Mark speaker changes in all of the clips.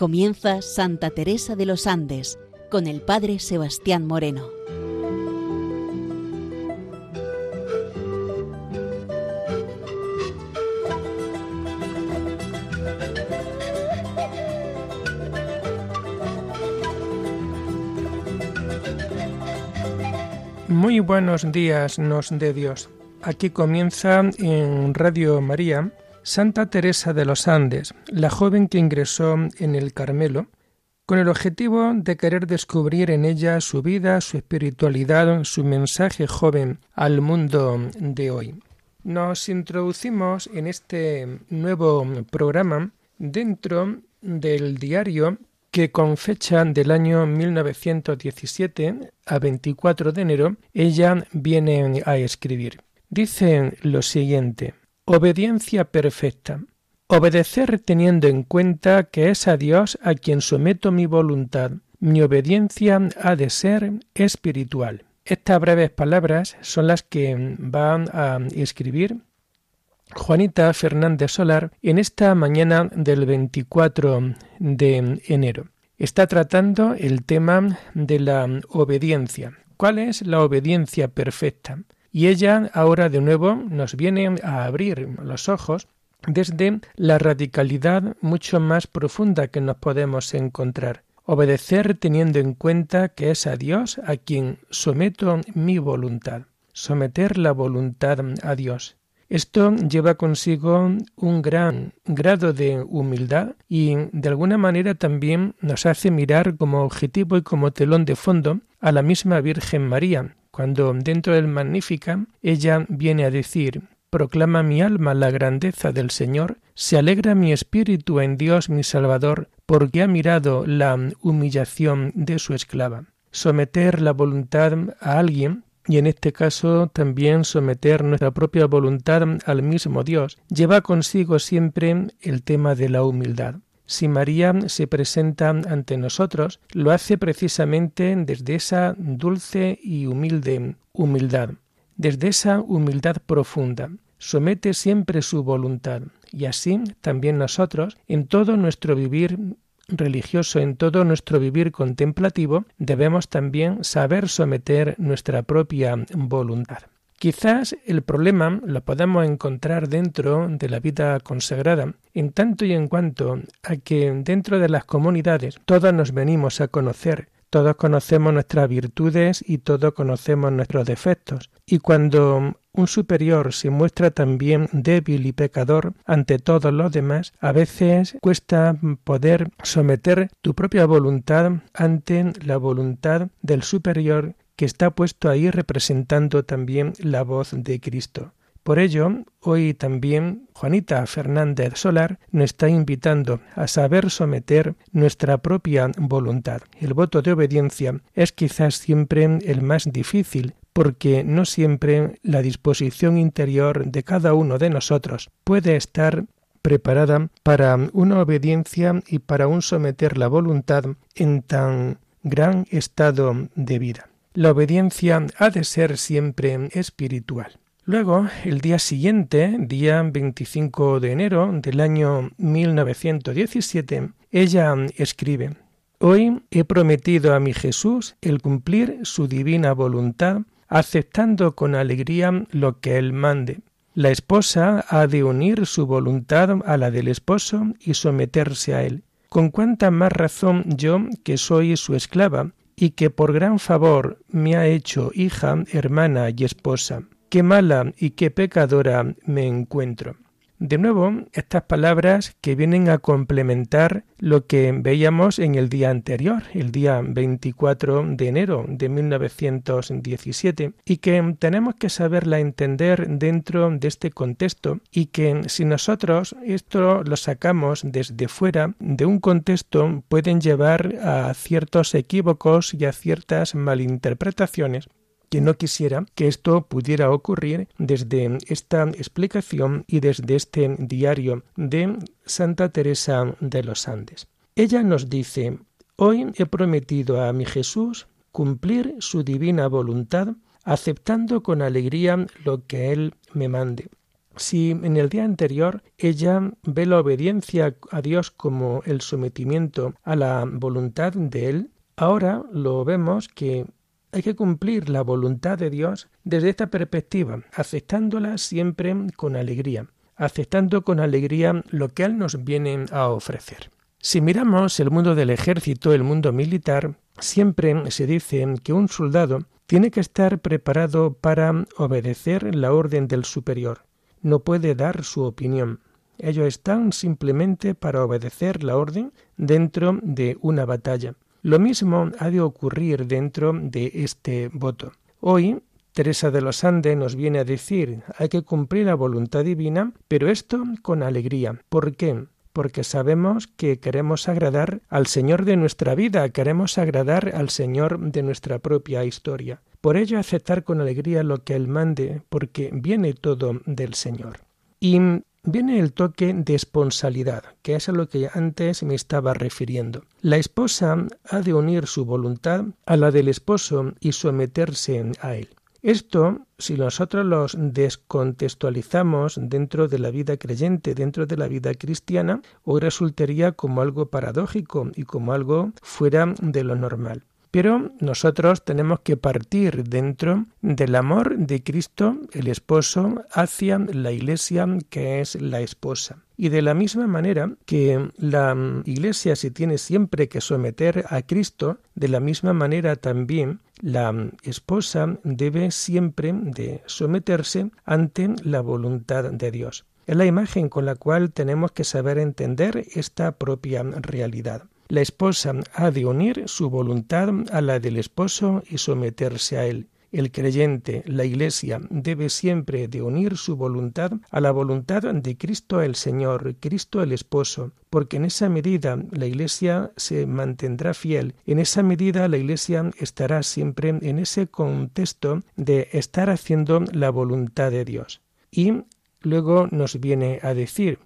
Speaker 1: Comienza Santa Teresa de los Andes con el Padre Sebastián Moreno.
Speaker 2: Muy buenos días nos de Dios. Aquí comienza en Radio María Santa Teresa de los Andes, la joven que ingresó en el Carmelo, con el objetivo de querer descubrir en ella su vida, su espiritualidad, su mensaje joven al mundo de hoy. Nos introducimos en este nuevo programa dentro del diario que con fecha del año 1917 a 24 de enero ella viene a escribir. Dice lo siguiente Obediencia perfecta. Obedecer teniendo en cuenta que es a Dios a quien someto mi voluntad. Mi obediencia ha de ser espiritual. Estas breves palabras son las que van a escribir Juanita Fernández Solar en esta mañana del 24 de enero. Está tratando el tema de la obediencia. ¿Cuál es la obediencia perfecta? Y ella ahora de nuevo nos viene a abrir los ojos desde la radicalidad mucho más profunda que nos podemos encontrar. Obedecer teniendo en cuenta que es a Dios a quien someto mi voluntad. Someter la voluntad a Dios. Esto lleva consigo un gran grado de humildad y de alguna manera también nos hace mirar como objetivo y como telón de fondo a la misma Virgen María, cuando dentro del Magnífica ella viene a decir Proclama mi alma la grandeza del Señor, se alegra mi espíritu en Dios mi Salvador, porque ha mirado la humillación de su esclava. Someter la voluntad a alguien y en este caso también someter nuestra propia voluntad al mismo Dios, lleva consigo siempre el tema de la humildad. Si María se presenta ante nosotros, lo hace precisamente desde esa dulce y humilde humildad, desde esa humildad profunda. Somete siempre su voluntad, y así también nosotros, en todo nuestro vivir religioso, en todo nuestro vivir contemplativo, debemos también saber someter nuestra propia voluntad. Quizás el problema lo podamos encontrar dentro de la vida consagrada, en tanto y en cuanto a que dentro de las comunidades todos nos venimos a conocer, todos conocemos nuestras virtudes y todos conocemos nuestros defectos. Y cuando un superior se muestra también débil y pecador ante todos los demás, a veces cuesta poder someter tu propia voluntad ante la voluntad del superior que está puesto ahí representando también la voz de Cristo. Por ello, hoy también Juanita Fernández Solar nos está invitando a saber someter nuestra propia voluntad. El voto de obediencia es quizás siempre el más difícil, porque no siempre la disposición interior de cada uno de nosotros puede estar preparada para una obediencia y para un someter la voluntad en tan gran estado de vida. La obediencia ha de ser siempre espiritual. Luego, el día siguiente, día 25 de enero del año 1917, ella escribe Hoy he prometido a mi Jesús el cumplir su divina voluntad, aceptando con alegría lo que Él mande. La esposa ha de unir su voluntad a la del esposo y someterse a Él. Con cuánta más razón yo, que soy su esclava, y que por gran favor me ha hecho hija, hermana y esposa. Qué mala y qué pecadora me encuentro. De nuevo, estas palabras que vienen a complementar lo que veíamos en el día anterior, el día 24 de enero de 1917, y que tenemos que saberla entender dentro de este contexto y que si nosotros esto lo sacamos desde fuera de un contexto pueden llevar a ciertos equívocos y a ciertas malinterpretaciones que no quisiera que esto pudiera ocurrir desde esta explicación y desde este diario de Santa Teresa de los Andes. Ella nos dice, hoy he prometido a mi Jesús cumplir su divina voluntad, aceptando con alegría lo que Él me mande. Si en el día anterior ella ve la obediencia a Dios como el sometimiento a la voluntad de Él, ahora lo vemos que hay que cumplir la voluntad de Dios desde esta perspectiva, aceptándola siempre con alegría, aceptando con alegría lo que Él nos viene a ofrecer. Si miramos el mundo del ejército, el mundo militar, siempre se dice que un soldado tiene que estar preparado para obedecer la orden del superior. No puede dar su opinión. Ellos están simplemente para obedecer la orden dentro de una batalla. Lo mismo ha de ocurrir dentro de este voto. Hoy Teresa de los Andes nos viene a decir hay que cumplir la voluntad divina, pero esto con alegría. ¿Por qué? Porque sabemos que queremos agradar al Señor de nuestra vida, queremos agradar al Señor de nuestra propia historia. Por ello aceptar con alegría lo que Él mande, porque viene todo del Señor. Y viene el toque de esponsalidad, que es a lo que antes me estaba refiriendo. La esposa ha de unir su voluntad a la del esposo y someterse a él. Esto, si nosotros los descontextualizamos dentro de la vida creyente, dentro de la vida cristiana, hoy resultaría como algo paradójico y como algo fuera de lo normal. Pero nosotros tenemos que partir dentro del amor de Cristo, el esposo, hacia la iglesia que es la esposa. Y de la misma manera que la iglesia se tiene siempre que someter a Cristo, de la misma manera también la esposa debe siempre de someterse ante la voluntad de Dios. Es la imagen con la cual tenemos que saber entender esta propia realidad. La esposa ha de unir su voluntad a la del esposo y someterse a él. El creyente, la Iglesia, debe siempre de unir su voluntad a la voluntad de Cristo el Señor, Cristo el Esposo, porque en esa medida la Iglesia se mantendrá fiel, en esa medida la Iglesia estará siempre en ese contexto de estar haciendo la voluntad de Dios. Y luego nos viene a decir,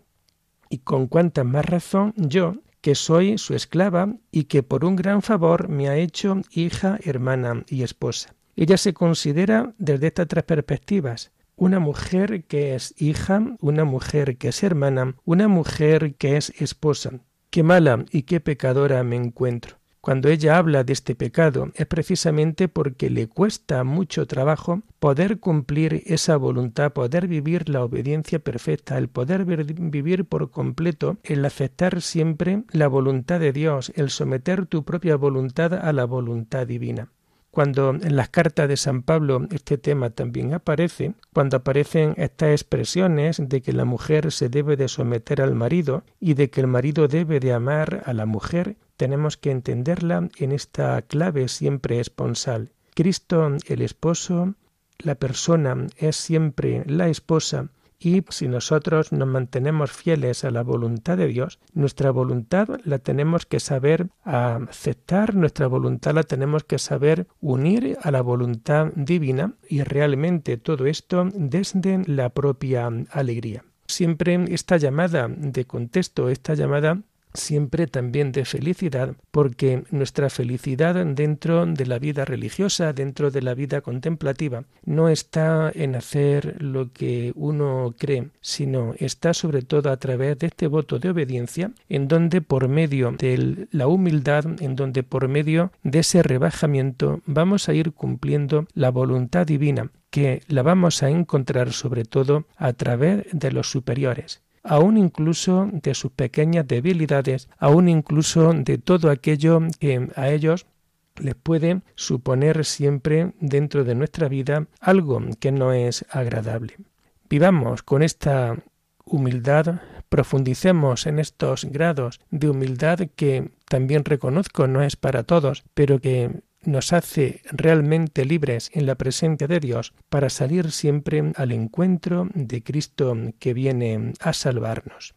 Speaker 2: y con cuánta más razón yo, que soy su esclava y que por un gran favor me ha hecho hija, hermana y esposa. Ella se considera desde estas tres perspectivas una mujer que es hija, una mujer que es hermana, una mujer que es esposa. Qué mala y qué pecadora me encuentro. Cuando ella habla de este pecado es precisamente porque le cuesta mucho trabajo poder cumplir esa voluntad, poder vivir la obediencia perfecta, el poder vivir por completo, el aceptar siempre la voluntad de Dios, el someter tu propia voluntad a la voluntad divina. Cuando en las cartas de San Pablo este tema también aparece, cuando aparecen estas expresiones de que la mujer se debe de someter al marido y de que el marido debe de amar a la mujer, tenemos que entenderla en esta clave siempre esponsal. Cristo, el esposo, la persona es siempre la esposa, y si nosotros nos mantenemos fieles a la voluntad de Dios, nuestra voluntad la tenemos que saber aceptar, nuestra voluntad la tenemos que saber unir a la voluntad divina y realmente todo esto desde la propia alegría. Siempre esta llamada de contexto, esta llamada siempre también de felicidad, porque nuestra felicidad dentro de la vida religiosa, dentro de la vida contemplativa, no está en hacer lo que uno cree, sino está sobre todo a través de este voto de obediencia, en donde por medio de la humildad, en donde por medio de ese rebajamiento vamos a ir cumpliendo la voluntad divina, que la vamos a encontrar sobre todo a través de los superiores aún incluso de sus pequeñas debilidades, aún incluso de todo aquello que a ellos les puede suponer siempre dentro de nuestra vida algo que no es agradable. Vivamos con esta humildad, profundicemos en estos grados de humildad que también reconozco no es para todos, pero que nos hace realmente libres en la presencia de Dios para salir siempre al encuentro de Cristo que viene a salvarnos.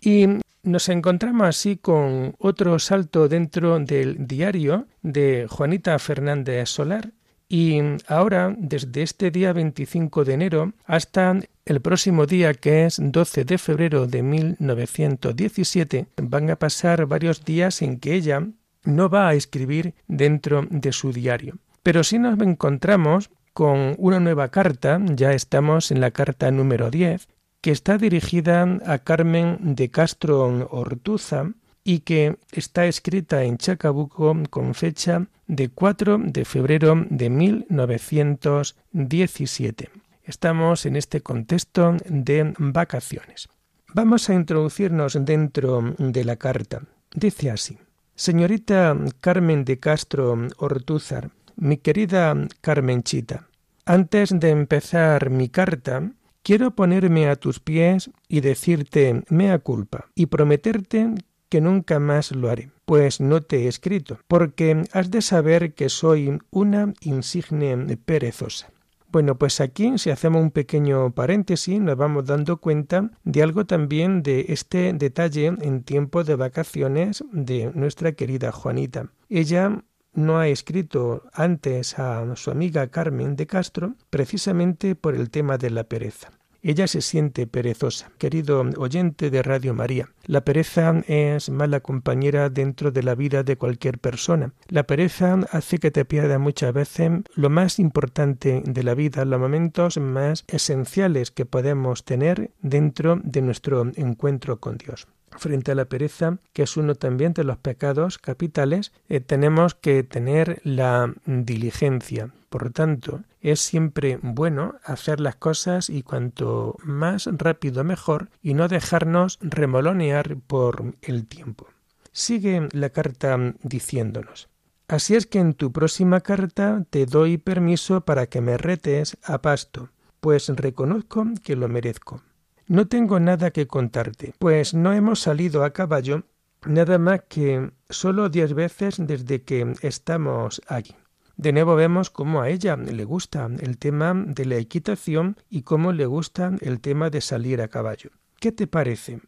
Speaker 2: Y nos encontramos así con otro salto dentro del diario de Juanita Fernández Solar. Y ahora, desde este día 25 de enero hasta el próximo día, que es 12 de febrero de 1917, van a pasar varios días en que ella no va a escribir dentro de su diario. Pero si nos encontramos con una nueva carta, ya estamos en la carta número 10, que está dirigida a Carmen de Castro Ortuza y que está escrita en Chacabuco con fecha de 4 de febrero de 1917. Estamos en este contexto de vacaciones. Vamos a introducirnos dentro de la carta. Dice así. Señorita Carmen de Castro Ortúzar, mi querida Carmenchita, antes de empezar mi carta, quiero ponerme a tus pies y decirte mea culpa y prometerte que nunca más lo haré, pues no te he escrito, porque has de saber que soy una insigne perezosa. Bueno, pues aquí si hacemos un pequeño paréntesis nos vamos dando cuenta de algo también de este detalle en tiempo de vacaciones de nuestra querida Juanita. Ella no ha escrito antes a su amiga Carmen de Castro precisamente por el tema de la pereza. Ella se siente perezosa. Querido oyente de Radio María, la pereza es mala compañera dentro de la vida de cualquier persona. La pereza hace que te pierda muchas veces lo más importante de la vida, los momentos más esenciales que podemos tener dentro de nuestro encuentro con Dios frente a la pereza, que es uno también de los pecados capitales, eh, tenemos que tener la diligencia. Por tanto, es siempre bueno hacer las cosas y cuanto más rápido mejor y no dejarnos remolonear por el tiempo. Sigue la carta diciéndonos. Así es que en tu próxima carta te doy permiso para que me retes a pasto, pues reconozco que lo merezco. No tengo nada que contarte, pues no hemos salido a caballo nada más que solo diez veces desde que estamos aquí. De nuevo vemos cómo a ella le gusta el tema de la equitación y cómo le gusta el tema de salir a caballo. ¿Qué te parece?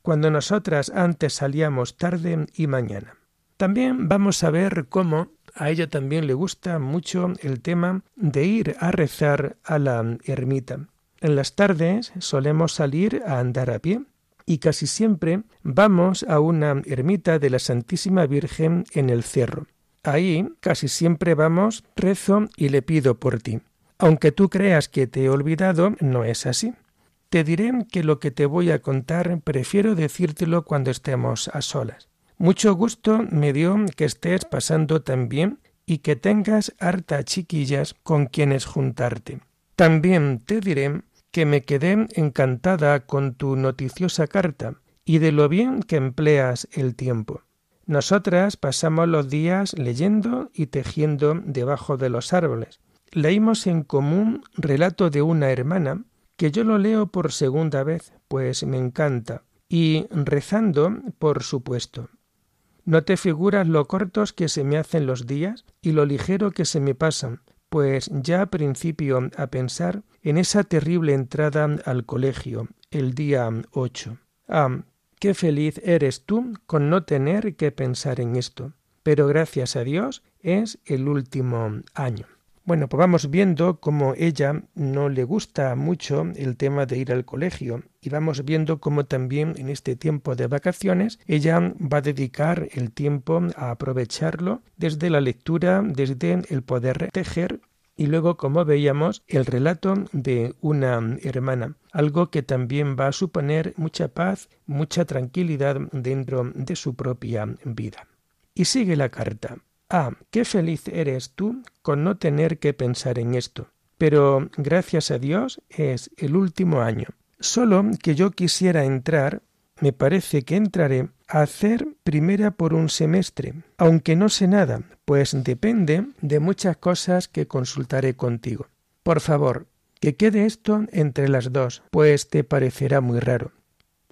Speaker 2: Cuando nosotras antes salíamos tarde y mañana. También vamos a ver cómo a ella también le gusta mucho el tema de ir a rezar a la ermita. En las tardes solemos salir a andar a pie y casi siempre vamos a una ermita de la Santísima Virgen en el cerro. Ahí casi siempre vamos, rezo y le pido por ti. Aunque tú creas que te he olvidado, no es así. Te diré que lo que te voy a contar prefiero decírtelo cuando estemos a solas. Mucho gusto me dio que estés pasando tan bien y que tengas harta chiquillas con quienes juntarte. También te diré que me quedé encantada con tu noticiosa carta y de lo bien que empleas el tiempo. Nosotras pasamos los días leyendo y tejiendo debajo de los árboles. Leímos en común relato de una hermana, que yo lo leo por segunda vez, pues me encanta, y rezando, por supuesto. ¿No te figuras lo cortos que se me hacen los días y lo ligero que se me pasan? Pues ya principio a pensar en esa terrible entrada al colegio, el día ocho. Ah, qué feliz eres tú con no tener que pensar en esto. Pero gracias a Dios es el último año. Bueno, pues vamos viendo cómo ella no le gusta mucho el tema de ir al colegio y vamos viendo cómo también en este tiempo de vacaciones ella va a dedicar el tiempo a aprovecharlo desde la lectura, desde el poder tejer y luego, como veíamos, el relato de una hermana, algo que también va a suponer mucha paz, mucha tranquilidad dentro de su propia vida. Y sigue la carta. Ah, qué feliz eres tú con no tener que pensar en esto. Pero, gracias a Dios, es el último año. Solo que yo quisiera entrar, me parece que entraré a hacer primera por un semestre, aunque no sé nada, pues depende de muchas cosas que consultaré contigo. Por favor, que quede esto entre las dos, pues te parecerá muy raro.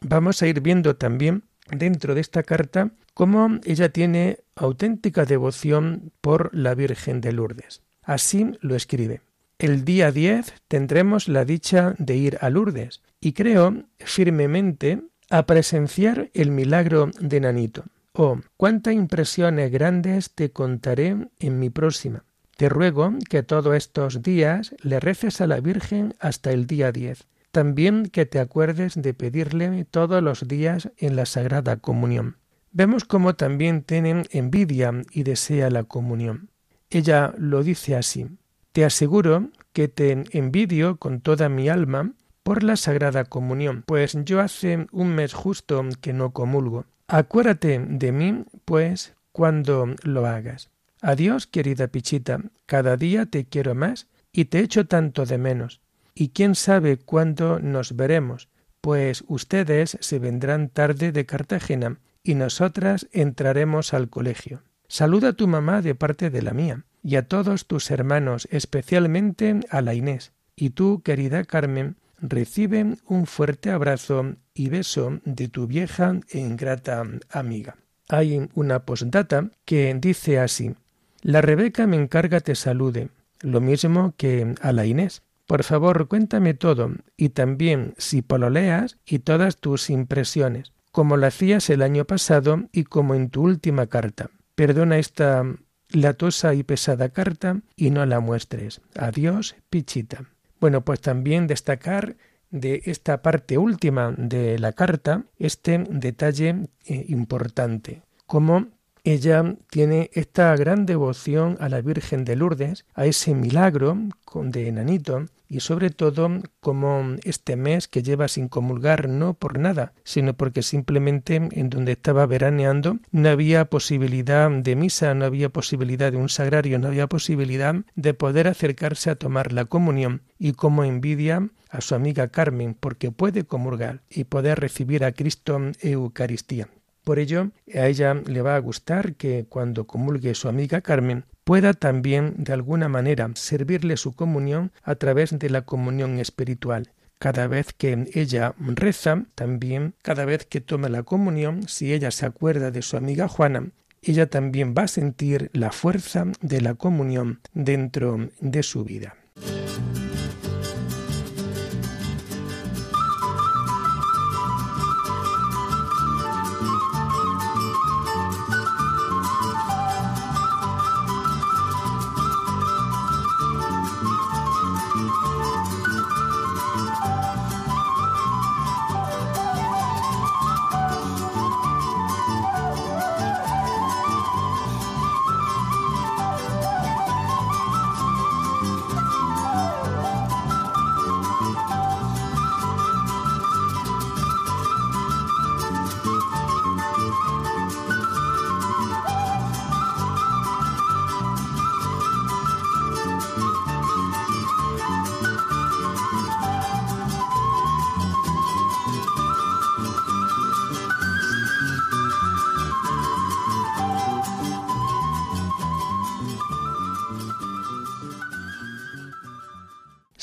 Speaker 2: Vamos a ir viendo también dentro de esta carta cómo ella tiene auténtica devoción por la Virgen de Lourdes. Así lo escribe. El día 10 tendremos la dicha de ir a Lourdes y creo firmemente a presenciar el milagro de Nanito. Oh, cuántas impresiones grandes te contaré en mi próxima. Te ruego que todos estos días le reces a la Virgen hasta el día 10 también que te acuerdes de pedirle todos los días en la Sagrada Comunión. Vemos cómo también tienen envidia y desea la comunión. Ella lo dice así. Te aseguro que te envidio con toda mi alma por la Sagrada Comunión, pues yo hace un mes justo que no comulgo. Acuérdate de mí, pues, cuando lo hagas. Adiós, querida Pichita, cada día te quiero más y te echo tanto de menos. Y quién sabe cuándo nos veremos, pues ustedes se vendrán tarde de Cartagena y nosotras entraremos al colegio. Saluda a tu mamá de parte de la mía, y a todos tus hermanos, especialmente a la Inés. Y tú, querida Carmen, recibe un fuerte abrazo y beso de tu vieja e ingrata amiga. Hay una postdata que dice así La Rebeca me encarga te salude, lo mismo que a la Inés. Por favor, cuéntame todo, y también si pololeas y todas tus impresiones, como lo hacías el año pasado y como en tu última carta. Perdona esta latosa y pesada carta y no la muestres. Adiós, Pichita. Bueno, pues también destacar de esta parte última de la carta este detalle eh, importante, como ella tiene esta gran devoción a la Virgen de Lourdes, a ese milagro de enanito, y sobre todo como este mes que lleva sin comulgar no por nada, sino porque simplemente en donde estaba veraneando no había posibilidad de misa, no había posibilidad de un sagrario, no había posibilidad de poder acercarse a tomar la comunión y como envidia a su amiga Carmen porque puede comulgar y poder recibir a Cristo Eucaristía. Por ello, a ella le va a gustar que cuando comulgue su amiga Carmen pueda también de alguna manera servirle su comunión a través de la comunión espiritual. Cada vez que ella reza, también cada vez que toma la comunión, si ella se acuerda de su amiga Juana, ella también va a sentir la fuerza de la comunión dentro de su vida.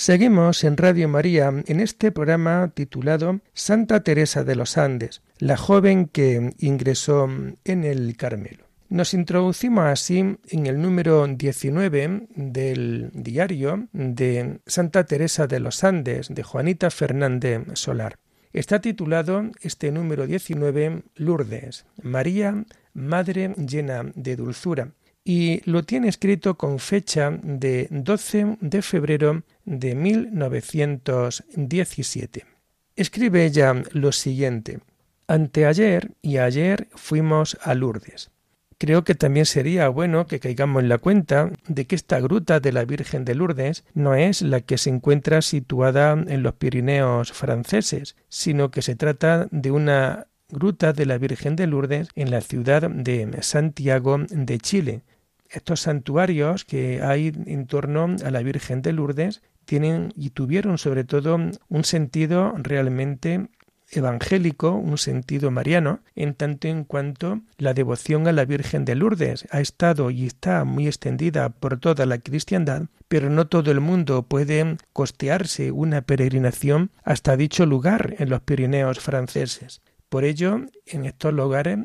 Speaker 2: Seguimos en Radio María en este programa titulado Santa Teresa de los Andes, la joven que ingresó en el Carmelo. Nos introducimos así en el número 19 del diario de Santa Teresa de los Andes de Juanita Fernández Solar. Está titulado este número 19 Lourdes, María, Madre llena de dulzura, y lo tiene escrito con fecha de 12 de febrero de 1917. Escribe ella lo siguiente. Anteayer y ayer fuimos a Lourdes. Creo que también sería bueno que caigamos en la cuenta de que esta gruta de la Virgen de Lourdes no es la que se encuentra situada en los Pirineos franceses, sino que se trata de una gruta de la Virgen de Lourdes en la ciudad de Santiago de Chile, estos santuarios que hay en torno a la Virgen de Lourdes tienen y tuvieron sobre todo un sentido realmente evangélico, un sentido mariano, en tanto en cuanto la devoción a la Virgen de Lourdes ha estado y está muy extendida por toda la cristiandad, pero no todo el mundo puede costearse una peregrinación hasta dicho lugar en los Pirineos franceses. Por ello, en estos lugares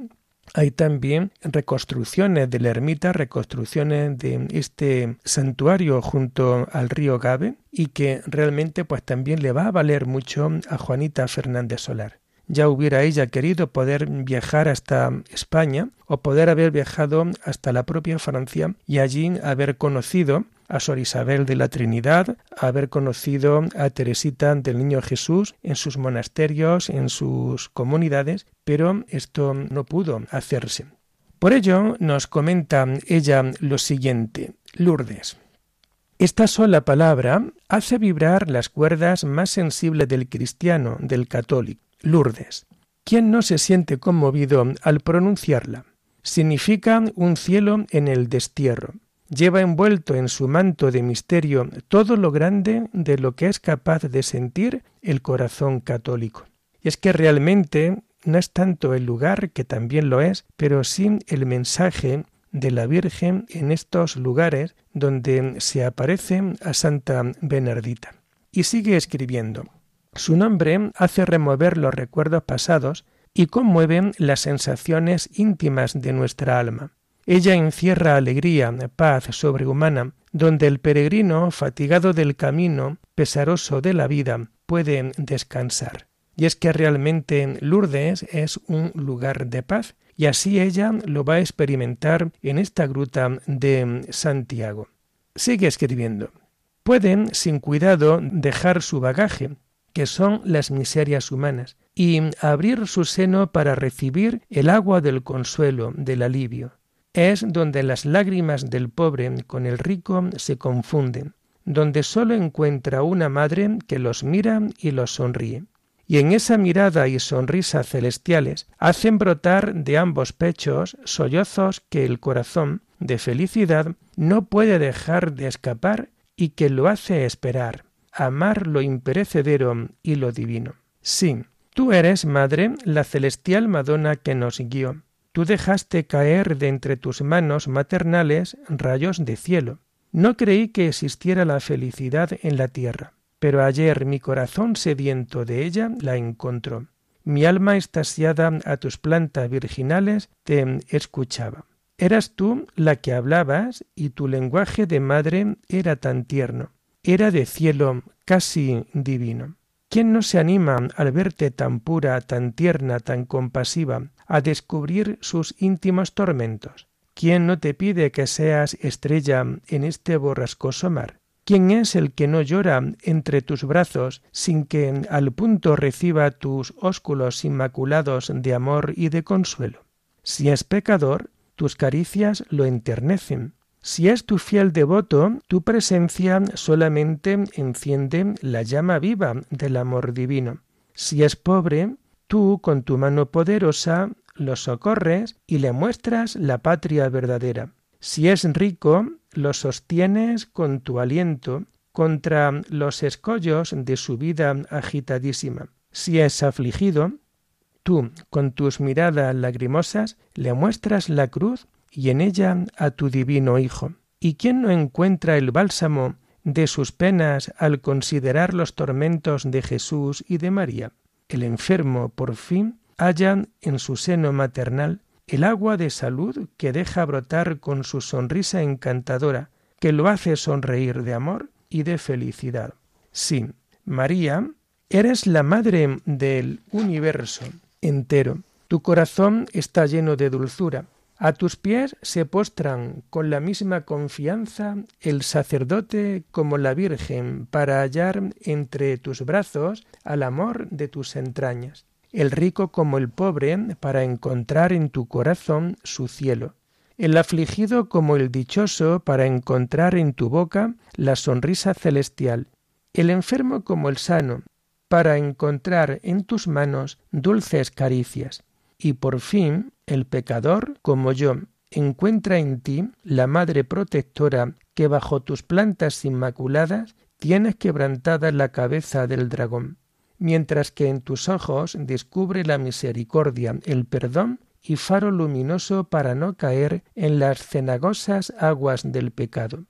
Speaker 2: hay también reconstrucciones de la ermita, reconstrucciones de este santuario junto al río Gabe y que realmente pues también le va a valer mucho a Juanita Fernández Solar. Ya hubiera ella querido poder viajar hasta España o poder haber viajado hasta la propia Francia y allí haber conocido a Sor Isabel de la Trinidad, haber conocido a Teresita del Niño Jesús en sus monasterios, en sus comunidades, pero esto no pudo hacerse. Por ello nos comenta ella lo siguiente, Lourdes. Esta sola palabra hace vibrar las cuerdas más sensibles del cristiano, del católico, Lourdes. ¿Quién no se siente conmovido al pronunciarla? Significa un cielo en el destierro. Lleva envuelto en su manto de misterio todo lo grande de lo que es capaz de sentir el corazón católico. Y es que realmente no es tanto el lugar, que también lo es, pero sí el mensaje de la Virgen en estos lugares donde se aparece a Santa Bernardita. Y sigue escribiendo. Su nombre hace remover los recuerdos pasados y conmueve las sensaciones íntimas de nuestra alma. Ella encierra alegría, paz sobrehumana, donde el peregrino, fatigado del camino, pesaroso de la vida, puede descansar. Y es que realmente Lourdes es un lugar de paz, y así ella lo va a experimentar en esta gruta de Santiago. Sigue escribiendo. Pueden, sin cuidado, dejar su bagaje, que son las miserias humanas, y abrir su seno para recibir el agua del consuelo, del alivio. Es donde las lágrimas del pobre con el rico se confunden, donde sólo encuentra una madre que los mira y los sonríe y en esa mirada y sonrisa celestiales hacen brotar de ambos pechos sollozos que el corazón, de felicidad, no puede dejar de escapar y que lo hace esperar, amar lo imperecedero y lo divino. Sí, tú eres, Madre, la celestial Madonna que nos guió. Tú dejaste caer de entre tus manos maternales rayos de cielo. No creí que existiera la felicidad en la tierra pero ayer mi corazón sediento de ella la encontró. Mi alma estasiada a tus plantas virginales te escuchaba. Eras tú la que hablabas y tu lenguaje de madre era tan tierno, era de cielo casi divino. ¿Quién no se anima al verte tan pura, tan tierna, tan compasiva, a descubrir sus íntimos tormentos? ¿Quién no te pide que seas estrella en este borrascoso mar? ¿Quién es el que no llora entre tus brazos sin que al punto reciba tus ósculos inmaculados de amor y de consuelo? Si es pecador, tus caricias lo enternecen. Si es tu fiel devoto, tu presencia solamente enciende la llama viva del amor divino. Si es pobre, tú con tu mano poderosa lo socorres y le muestras la patria verdadera. Si es rico, lo sostienes con tu aliento contra los escollos de su vida agitadísima. Si es afligido, tú, con tus miradas lagrimosas, le muestras la cruz y en ella a tu divino Hijo. ¿Y quién no encuentra el bálsamo de sus penas al considerar los tormentos de Jesús y de María? El enfermo, por fin, halla en su seno maternal el agua de salud que deja brotar con su sonrisa encantadora, que lo hace sonreír de amor y de felicidad. Sí, María, eres la madre del universo entero. Tu corazón está lleno de dulzura. A tus pies se postran con la misma confianza el sacerdote como la Virgen para hallar entre tus brazos al amor de tus entrañas el rico como el pobre, para encontrar en tu corazón su cielo, el afligido como el dichoso, para encontrar en tu boca la sonrisa celestial, el enfermo como el sano, para encontrar en tus manos dulces caricias, y por fin el pecador como yo, encuentra en ti la madre protectora que bajo tus plantas inmaculadas tienes quebrantada la cabeza del dragón mientras que en tus ojos descubre la misericordia, el perdón y faro luminoso para no caer en las cenagosas aguas del pecado.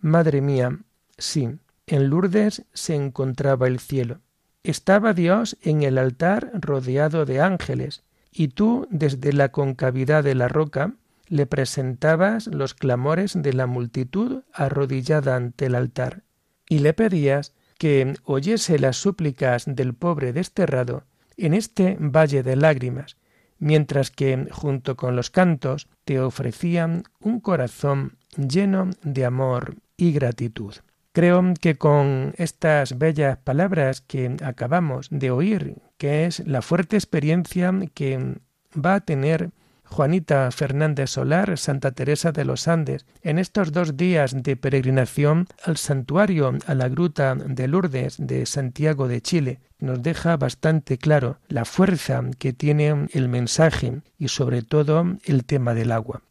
Speaker 2: Madre mía, sí, en Lourdes se encontraba el cielo. Estaba Dios en el altar rodeado de ángeles, y tú desde la concavidad de la roca le presentabas los clamores de la multitud arrodillada ante el altar, y le pedías que oyese las súplicas del pobre desterrado en este valle de lágrimas, mientras que, junto con los cantos, te ofrecían un corazón lleno de amor y gratitud. Creo que con estas bellas palabras que acabamos de oír, que es la fuerte experiencia que va a tener Juanita Fernández Solar, Santa Teresa de los Andes, en estos dos días de peregrinación al santuario, a la gruta de Lourdes de Santiago de Chile, nos deja bastante claro la fuerza que tiene el mensaje y sobre todo el tema del agua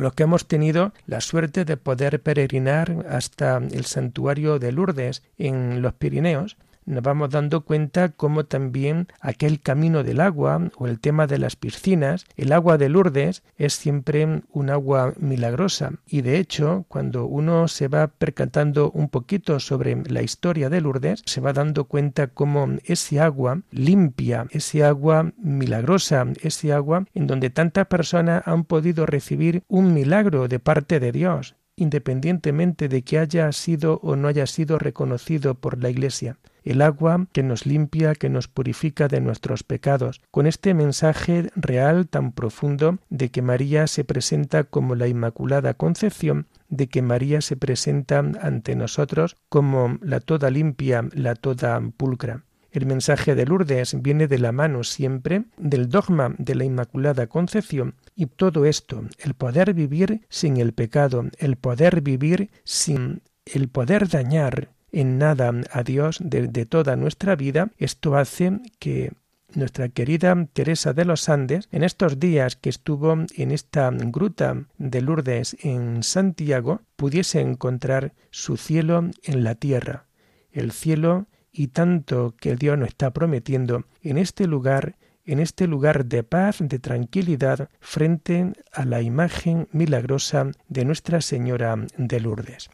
Speaker 2: los que hemos tenido la suerte de poder peregrinar hasta el santuario de Lourdes en los Pirineos, nos vamos dando cuenta cómo también aquel camino del agua o el tema de las piscinas, el agua de Lourdes es siempre un agua milagrosa. Y de hecho cuando uno se va percatando un poquito sobre la historia de Lourdes, se va dando cuenta cómo ese agua limpia, ese agua milagrosa, ese agua en donde tantas personas han podido recibir un milagro de parte de Dios independientemente de que haya sido o no haya sido reconocido por la Iglesia el agua que nos limpia, que nos purifica de nuestros pecados, con este mensaje real tan profundo de que María se presenta como la Inmaculada Concepción, de que María se presenta ante nosotros como la toda limpia, la toda pulcra. El mensaje de Lourdes viene de la mano siempre del dogma de la Inmaculada Concepción y todo esto, el poder vivir sin el pecado, el poder vivir sin el poder dañar, en nada a Dios de, toda nuestra vida, esto hace que nuestra querida Teresa de los Andes, en estos días que estuvo en esta gruta de Lourdes en Santiago, pudiese encontrar su cielo en la tierra, el cielo y tanto que Dios nos está prometiendo en este lugar, en este lugar de paz, de tranquilidad, frente a la imagen milagrosa de Nuestra Señora de Lourdes.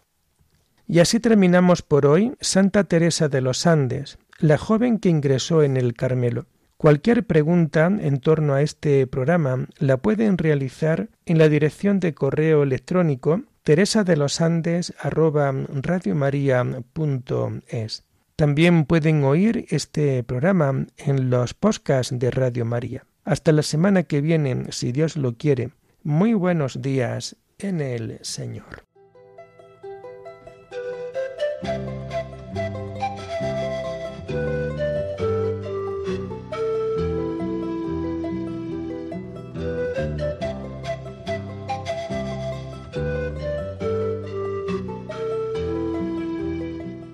Speaker 2: Y así terminamos por hoy Santa Teresa de los Andes, la joven que ingresó en el Carmelo. Cualquier pregunta en torno a este programa la pueden realizar en la dirección de correo electrónico teresa de los Andes También pueden oír este programa en los podcasts de Radio María. Hasta la semana que viene, si Dios lo quiere. Muy buenos días en el Señor.